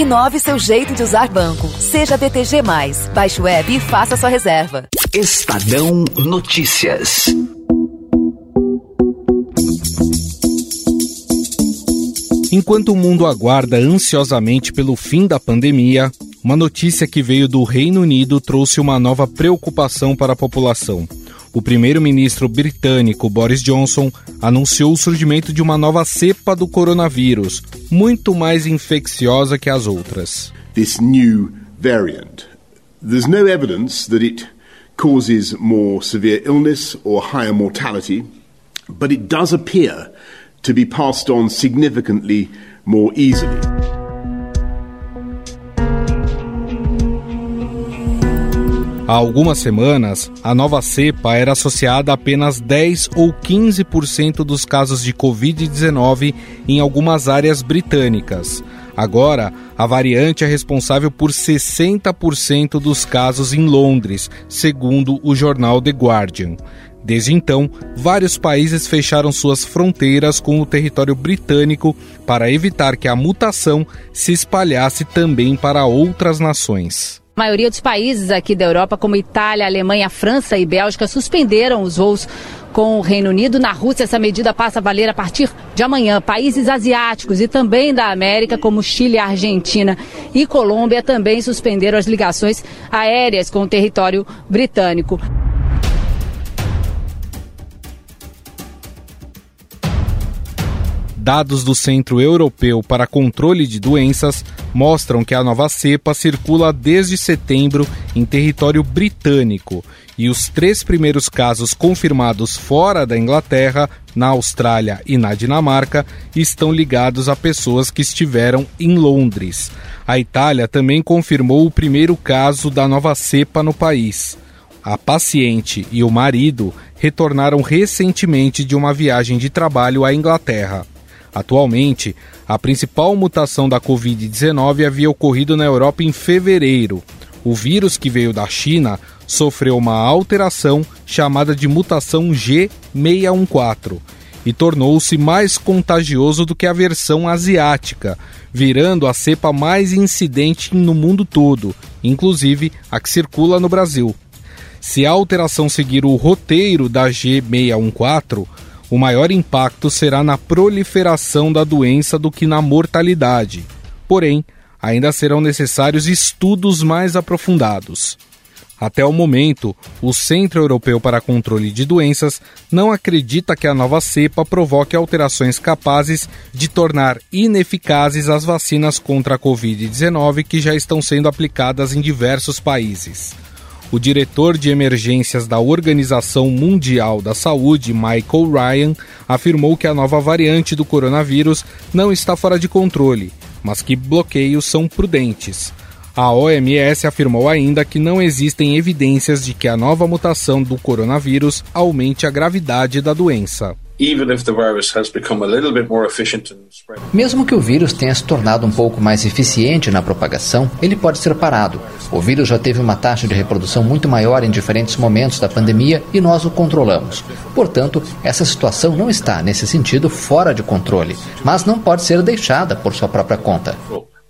Inove seu jeito de usar banco. Seja BTG. Baixe o app e faça sua reserva. Estadão Notícias. Enquanto o mundo aguarda ansiosamente pelo fim da pandemia, uma notícia que veio do Reino Unido trouxe uma nova preocupação para a população. O primeiro-ministro britânico Boris Johnson anunciou o surgimento de uma nova cepa do coronavírus, muito mais infecciosa que as outras. This new variant. There's no evidence that it causes more severe illness or higher mortality, but it does appear to be passed on significantly more easily. Há algumas semanas, a nova cepa era associada a apenas 10 ou 15% dos casos de Covid-19 em algumas áreas britânicas. Agora, a variante é responsável por 60% dos casos em Londres, segundo o jornal The Guardian. Desde então, vários países fecharam suas fronteiras com o território britânico para evitar que a mutação se espalhasse também para outras nações. Maioria dos países aqui da Europa, como Itália, Alemanha, França e Bélgica, suspenderam os voos com o Reino Unido. Na Rússia, essa medida passa a valer a partir de amanhã. Países asiáticos e também da América, como Chile, Argentina e Colômbia, também suspenderam as ligações aéreas com o território britânico. Dados do Centro Europeu para Controle de Doenças mostram que a nova cepa circula desde setembro em território britânico e os três primeiros casos confirmados fora da Inglaterra, na Austrália e na Dinamarca, estão ligados a pessoas que estiveram em Londres. A Itália também confirmou o primeiro caso da nova cepa no país. A paciente e o marido retornaram recentemente de uma viagem de trabalho à Inglaterra. Atualmente, a principal mutação da Covid-19 havia ocorrido na Europa em fevereiro. O vírus que veio da China sofreu uma alteração chamada de mutação G614 e tornou-se mais contagioso do que a versão asiática, virando a cepa mais incidente no mundo todo, inclusive a que circula no Brasil. Se a alteração seguir o roteiro da G614, o maior impacto será na proliferação da doença do que na mortalidade. Porém, ainda serão necessários estudos mais aprofundados. Até o momento, o Centro Europeu para Controle de Doenças não acredita que a nova cepa provoque alterações capazes de tornar ineficazes as vacinas contra a Covid-19 que já estão sendo aplicadas em diversos países. O diretor de emergências da Organização Mundial da Saúde, Michael Ryan, afirmou que a nova variante do coronavírus não está fora de controle, mas que bloqueios são prudentes. A OMS afirmou ainda que não existem evidências de que a nova mutação do coronavírus aumente a gravidade da doença. Mesmo que o vírus tenha se tornado um pouco mais eficiente na propagação, ele pode ser parado. O vírus já teve uma taxa de reprodução muito maior em diferentes momentos da pandemia e nós o controlamos. Portanto, essa situação não está, nesse sentido, fora de controle, mas não pode ser deixada por sua própria conta.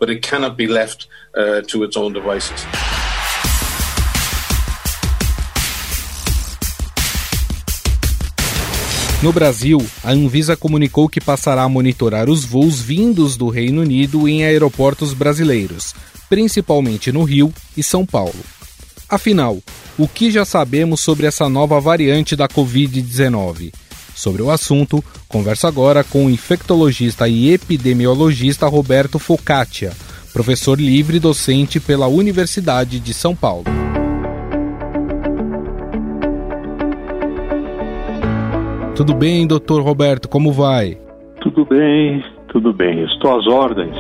But it cannot be left uh, to its own devices. No Brasil, a Anvisa comunicou que passará a monitorar os voos vindos do Reino Unido em aeroportos brasileiros, principalmente no Rio e São Paulo. Afinal, o que já sabemos sobre essa nova variante da Covid-19? Sobre o assunto, converso agora com o infectologista e epidemiologista Roberto Focaccia, professor livre docente pela Universidade de São Paulo. Tudo bem, doutor Roberto? Como vai? Tudo bem, tudo bem. Estou às ordens.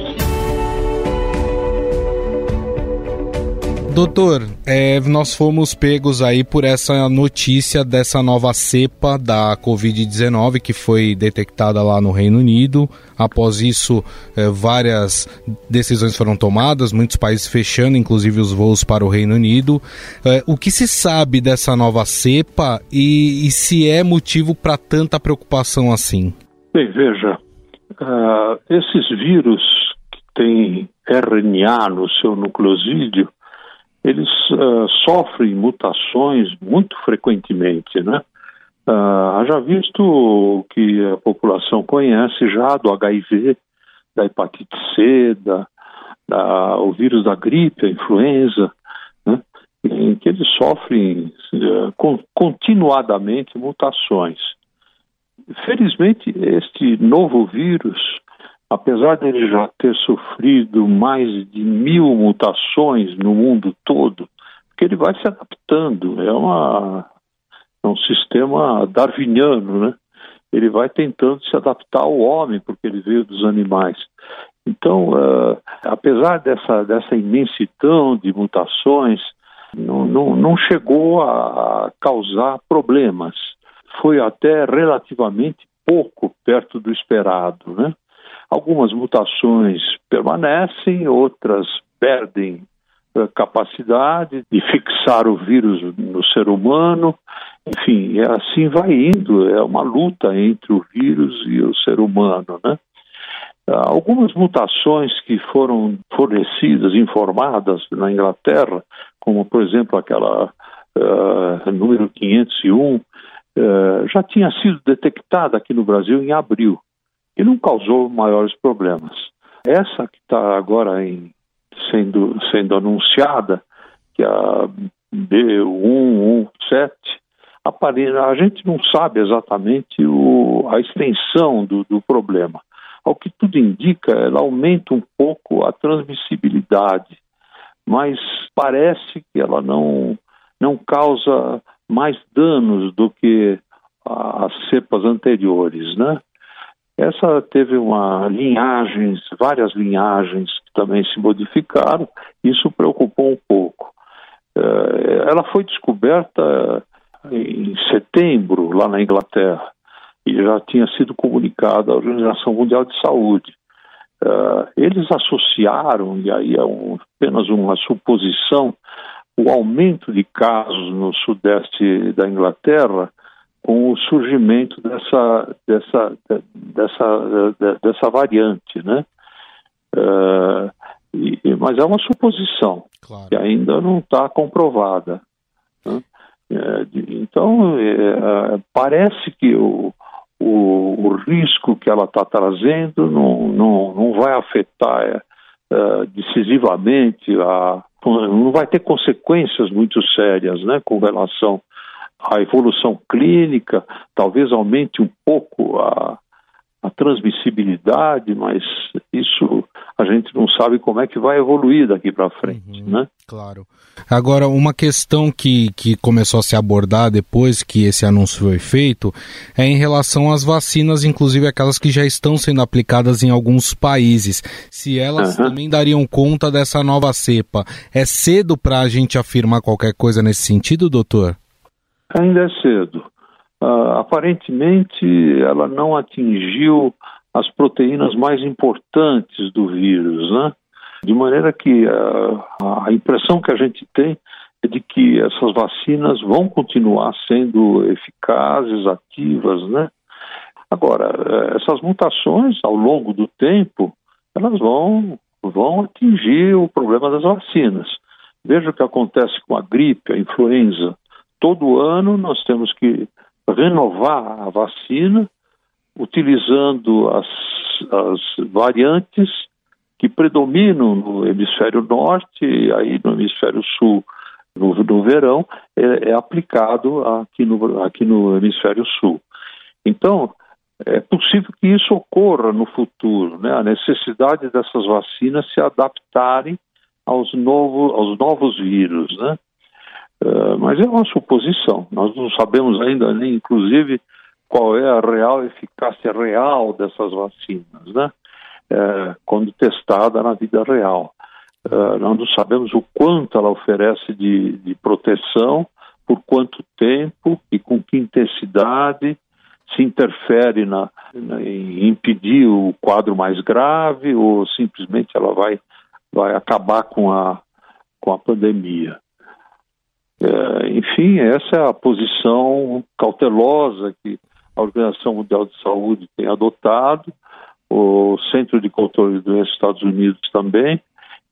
Doutor, é, nós fomos pegos aí por essa notícia dessa nova cepa da Covid-19 que foi detectada lá no Reino Unido. Após isso, é, várias decisões foram tomadas, muitos países fechando, inclusive os voos para o Reino Unido. É, o que se sabe dessa nova cepa e, e se é motivo para tanta preocupação assim? Bem, veja, uh, esses vírus que têm RNA no seu nucleosídeo, eles uh, sofrem mutações muito frequentemente, né? Uh, haja visto o que a população conhece já do HIV, da hepatite C, da, da, o vírus da gripe, a influenza, né? em que eles sofrem uh, continuadamente mutações. Felizmente, este novo vírus, apesar de ele já ter sofrido mais de mil mutações no mundo todo, que ele vai se adaptando, é, uma, é um sistema darwiniano, né? Ele vai tentando se adaptar ao homem, porque ele veio dos animais. Então, uh, apesar dessa, dessa imensidão de mutações, não, não, não chegou a causar problemas foi até relativamente pouco perto do esperado. Né? Algumas mutações permanecem, outras perdem a capacidade de fixar o vírus no ser humano. Enfim, é assim vai indo, é uma luta entre o vírus e o ser humano. Né? Algumas mutações que foram fornecidas, informadas na Inglaterra, como por exemplo aquela uh, número 501, eh, já tinha sido detectada aqui no Brasil em abril e não causou maiores problemas. Essa que está agora em, sendo, sendo anunciada, que é a B117, a gente não sabe exatamente o, a extensão do, do problema. Ao que tudo indica, ela aumenta um pouco a transmissibilidade, mas parece que ela não, não causa mais danos do que as cepas anteriores, né? Essa teve uma linhagens, várias linhagens que também se modificaram, isso preocupou um pouco. Eh, ela foi descoberta em setembro, lá na Inglaterra, e já tinha sido comunicada à Organização Mundial de Saúde. Eh, eles associaram, e aí é um, apenas uma suposição, o aumento de casos no sudeste da Inglaterra com o surgimento dessa, dessa, dessa, dessa variante, né? Uh, e, mas é uma suposição claro. que ainda não está comprovada. Né? É, então, é, parece que o, o, o, risco que ela está trazendo não, não, não vai afetar é, decisivamente a, não vai ter consequências muito sérias né, com relação à evolução clínica, talvez aumente um pouco a, a transmissibilidade, mas isso a gente não sabe como é que vai evoluir daqui para frente, uhum, né? Claro. Agora, uma questão que, que começou a se abordar depois que esse anúncio foi feito é em relação às vacinas, inclusive aquelas que já estão sendo aplicadas em alguns países. Se elas uhum. também dariam conta dessa nova cepa. É cedo para a gente afirmar qualquer coisa nesse sentido, doutor? Ainda é cedo. Uh, aparentemente, ela não atingiu as proteínas mais importantes do vírus, né? De maneira que uh, a impressão que a gente tem é de que essas vacinas vão continuar sendo eficazes, ativas, né? Agora, uh, essas mutações, ao longo do tempo, elas vão, vão atingir o problema das vacinas. Veja o que acontece com a gripe, a influenza. Todo ano nós temos que renovar a vacina utilizando as, as variantes que predominam no hemisfério norte e aí no hemisfério sul no, no verão é, é, aplicado aqui no, aqui no hemisfério sul. Então, é possível que isso ocorra no futuro, né? a necessidade dessas vacinas se adaptarem aos, novo, aos novos vírus. Né? Uh, mas é uma suposição. Nós não sabemos ainda nem, inclusive, qual é a real eficácia real dessas vacinas, né? Uh, quando testada na vida real. Uh, nós não sabemos o quanto ela oferece de, de proteção, por quanto tempo e com que intensidade se interfere na, na, em impedir o quadro mais grave ou simplesmente ela vai, vai acabar com a, com a pandemia. É, enfim, essa é a posição cautelosa que a Organização Mundial de Saúde tem adotado, o Centro de Controle dos Estados Unidos também,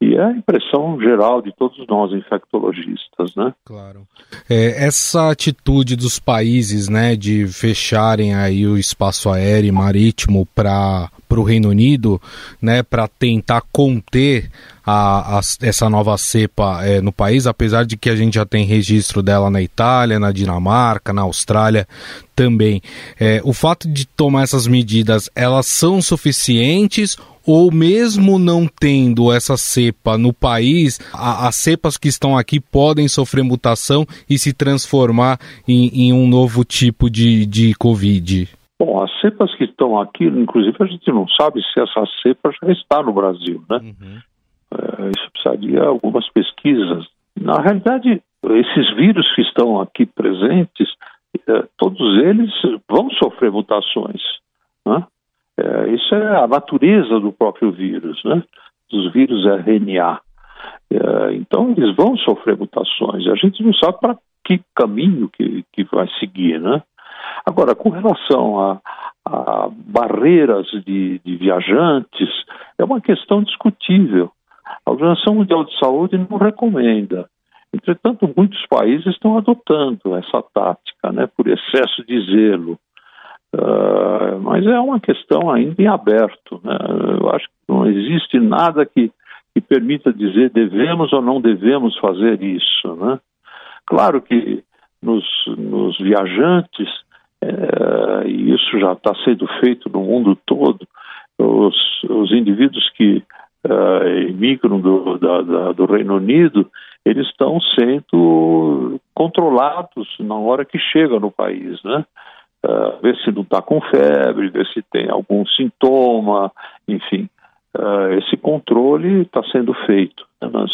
E é a impressão geral de todos nós infectologistas, né? Claro. É, essa atitude dos países, né, de fecharem aí o espaço aéreo e marítimo para para o Reino Unido, né, para tentar conter a, a, essa nova cepa é, no país, apesar de que a gente já tem registro dela na Itália, na Dinamarca, na Austrália também. É, o fato de tomar essas medidas, elas são suficientes ou mesmo não tendo essa cepa no país, a, as cepas que estão aqui podem sofrer mutação e se transformar em, em um novo tipo de, de Covid? Bom, as cepas que estão aqui, inclusive a gente não sabe se essa cepa já está no Brasil, né? Uhum. É, isso precisaria algumas pesquisas. Na realidade, esses vírus que estão aqui presentes, é, todos eles vão sofrer mutações, né? É, isso é a natureza do próprio vírus, né? Dos vírus RNA. É, então, eles vão sofrer mutações. A gente não sabe para que caminho que, que vai seguir, né? Agora, com relação a, a barreiras de, de, viajantes, é uma questão discutível. A Organização Mundial de Saúde não recomenda. Entretanto, muitos países estão adotando essa tática, né, por excesso de zelo. Uh, mas é uma questão ainda em aberto. Né? Eu acho que não existe nada que, que permita dizer devemos ou não devemos fazer isso. Né? Claro que nos, nos viajantes, e isso já está sendo feito no mundo todo, os, os indivíduos que uh, imigram do, da, da, do Reino Unido, eles estão sendo controlados na hora que chega no país, né? Uh, ver se não está com febre, ver se tem algum sintoma, enfim. Uh, esse controle está sendo feito né, nas,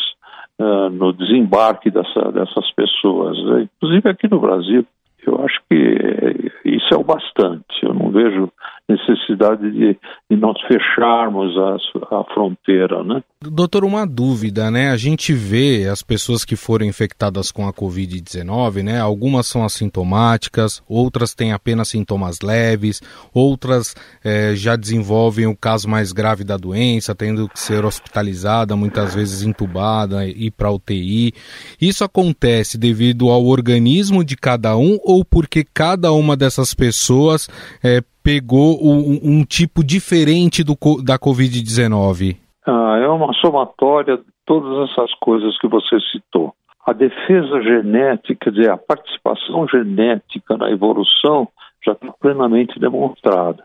uh, no desembarque dessa, dessas pessoas. Né? Inclusive aqui no Brasil, eu acho que isso é o bastante. Eu não vejo necessidade de, de nós fecharmos a, a, fronteira, né? Doutor, uma dúvida, né? A gente vê as pessoas que foram infectadas com a Covid-19, né? Algumas são assintomáticas, outras têm apenas sintomas leves, outras é, já desenvolvem o caso mais grave da doença, tendo que ser hospitalizada, muitas vezes entubada, ir para UTI. Isso acontece devido ao organismo de cada um ou porque cada uma dessas pessoas é, pegou um, um tipo diferente do, da Covid-19? Ah, é uma somatória de todas essas coisas que você citou. A defesa genética, quer dizer, a participação genética na evolução já está plenamente demonstrada.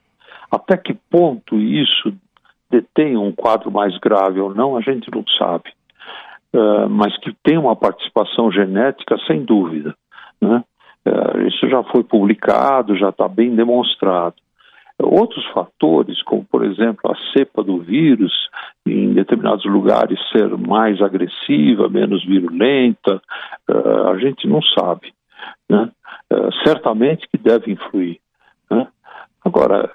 Até que ponto isso detém um quadro mais grave ou não, a gente não sabe. Uh, mas que tem uma participação genética, sem dúvida. Né? Uh, isso já foi publicado, já está bem demonstrado. Outros fatores, como por exemplo a cepa do vírus, em determinados lugares ser mais agressiva, menos virulenta, uh, a gente não sabe. Né? Uh, certamente que deve influir. Né? Agora,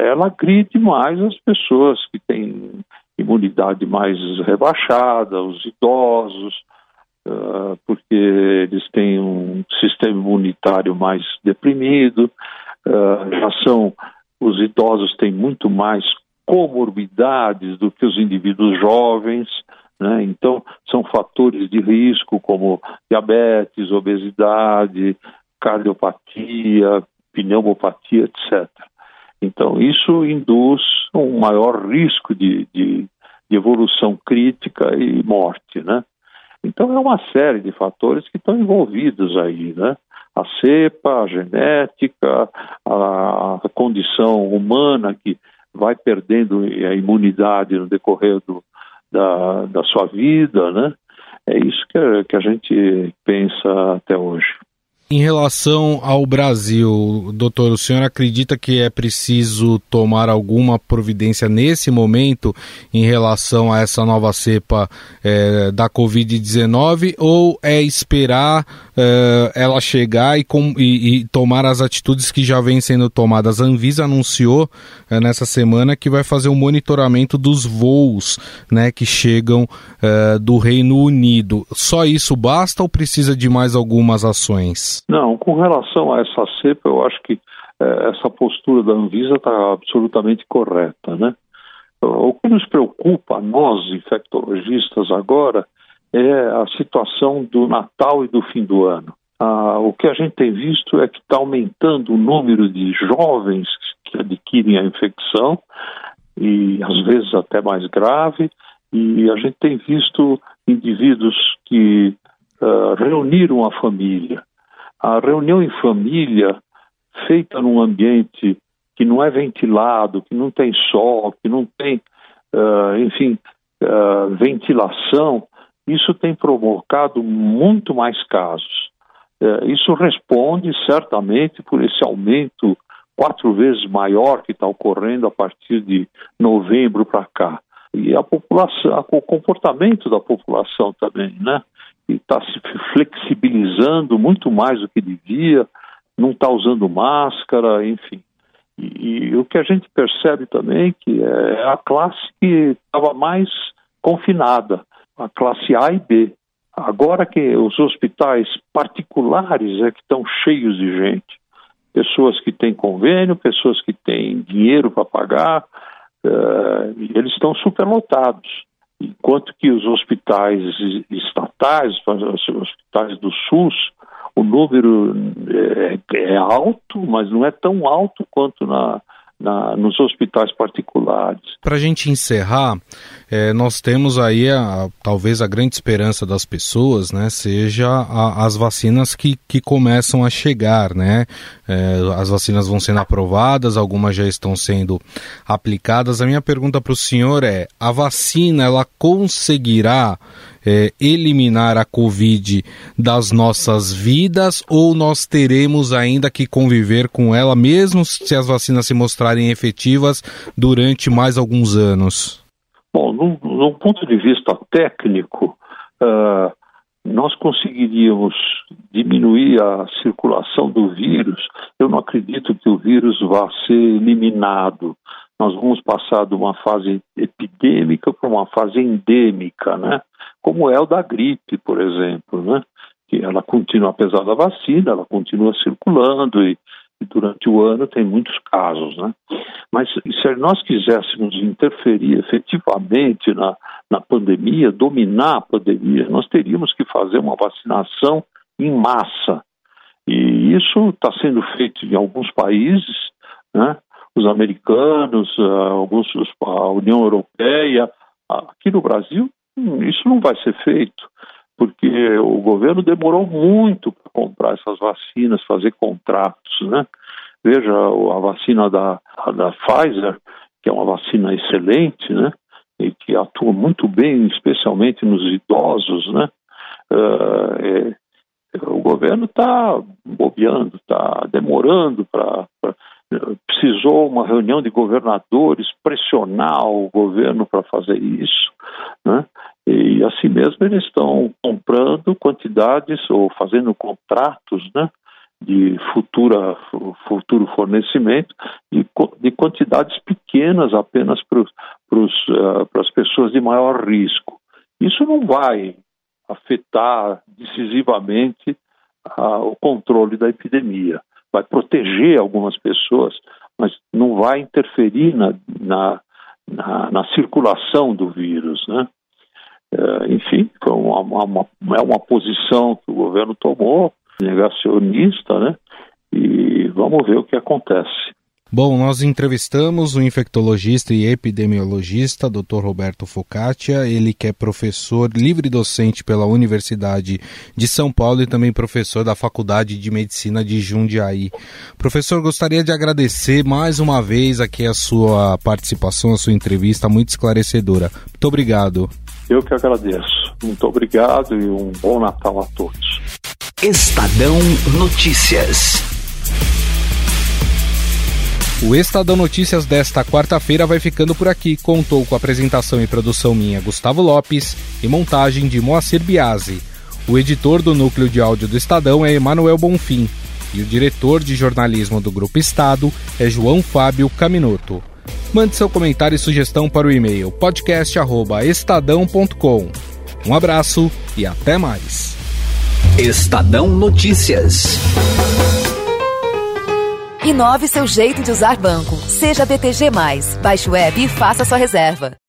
ela agride mais as pessoas que têm imunidade mais rebaixada, os idosos, porque eles têm um sistema imunitário mais deprimido, já são os idosos têm muito mais comorbidades do que os indivíduos jovens, né? então são fatores de risco como diabetes, obesidade, cardiopatia, pneumopatia, etc. Então isso induz um maior risco de, de, de evolução crítica e morte, né? Então é uma série de fatores que estão envolvidos aí, né? A cepa, a genética, a, condição humana que vai perdendo a imunidade no decorrer do, da, da sua vida, né? É isso que, que a gente pensa até hoje. Em relação ao Brasil, doutor, o senhor acredita que é preciso tomar alguma providência nesse momento em relação a essa nova cepa é, da Covid-19 ou é esperar é, ela chegar e, com, e, e, tomar as atitudes que já vêm sendo tomadas? A Anvisa anunciou é, nessa semana que vai fazer um monitoramento dos voos né, que chegam é, do Reino Unido. Só isso basta ou precisa de mais algumas ações? Não, com relação a essa cepa, eu acho que essa postura da Anvisa está absolutamente correta, né? O que nos preocupa, nós infectologistas, agora, é a situação do Natal e do fim do ano. Ah, o que a gente tem visto é que está aumentando o número de jovens que adquirem a infecção, e às vezes até mais grave, e a gente tem visto indivíduos que uh, reuniram a família. A reunião em família, feita num ambiente que não é ventilado, que não tem sol, que não tem, uh, enfim, uh, ventilação, isso tem provocado muito mais casos. Uh, isso responde certamente por esse aumento quatro vezes maior que está ocorrendo a partir de novembro para cá. E a população, o comportamento da população também, né? está se flexibilizando muito mais do que devia, não está usando máscara, enfim. E, e, o que a gente percebe também que é a classe que estava mais confinada, a classe A e B. Agora que os hospitais particulares é que estão cheios de gente, pessoas que têm convênio, pessoas que têm dinheiro para pagar, uh, eles estão superlotados. Enquanto que os hospitais estatais, os hospitais do SUS, o número é, é alto, mas não é tão alto quanto na, na, nos hospitais particulares. Para a gente encerrar, é, nós temos aí a, talvez a grande esperança das pessoas, né, seja a, as vacinas que, que começam a chegar, né? É, as vacinas vão sendo aprovadas, algumas já estão sendo aplicadas. A minha pergunta para o senhor é: a vacina ela conseguirá é, eliminar a Covid das nossas vidas ou nós teremos ainda que conviver com ela, mesmo se as vacinas se mostrarem efetivas durante mais alguns anos? Bom, num, ponto de vista técnico, uh, nós conseguiríamos diminuir a circulação do vírus. Eu não acredito que o vírus vá ser eliminado. Nós vamos passar de uma fase epidêmica para uma fase endêmica, né? Como é o da gripe, por exemplo, né? que ela continua, apesar da vacina, ela continua circulando e, e durante o ano tem muitos casos. Né? Mas se nós quiséssemos interferir efetivamente na, na pandemia, dominar a pandemia, nós teríamos que fazer uma vacinação em massa. E isso está sendo feito em alguns países, né? os americanos, ah, alguns, a União Europeia. Aqui no Brasil, isso não vai ser feito, porque o governo demorou muito para comprar essas vacinas, fazer contratos, né? Veja a vacina da, da Pfizer, que é uma vacina excelente, né? E que atua muito bem, especialmente nos idosos, né? Uh, é, o governo está bobeando, está demorando para. Precisou uma reunião de governadores pressionar o governo para fazer isso, né? E assim mesmo eles estão comprando quantidades ou fazendo contratos, né? de futura, futuro fornecimento de, de quantidades pequenas apenas para uh, as pessoas de maior risco. Isso não vai afetar decisivamente uh, o controle da epidemia. Vai proteger algumas pessoas, mas não vai interferir na, na, na, na circulação do vírus. Né? É, enfim, uma, uma, é uma posição que o governo tomou, negacionista, né? E vamos ver o que acontece. Bom, nós entrevistamos o infectologista e epidemiologista Dr. Roberto Focaccia, ele que é professor livre docente pela Universidade de São Paulo e também professor da Faculdade de Medicina de Jundiaí. Professor, gostaria de agradecer mais uma vez aqui a sua participação, a sua entrevista muito esclarecedora. Muito obrigado. Eu que agradeço. Muito obrigado e um bom Natal a todos. Estadão Notícias. O Estadão Notícias desta quarta-feira vai ficando por aqui. Contou com apresentação e produção minha, Gustavo Lopes, e montagem de Moacir Biasi. O editor do núcleo de áudio do Estadão é Emanuel Bonfim. E o diretor de jornalismo do Grupo Estado é João Fábio Caminoto. Mande seu comentário e sugestão para o e-mail podcast@estadão.com. Um abraço e até mais. Estadão Notícias. Inove seu jeito de usar banco. Seja BTG. Baixe o web e faça sua reserva.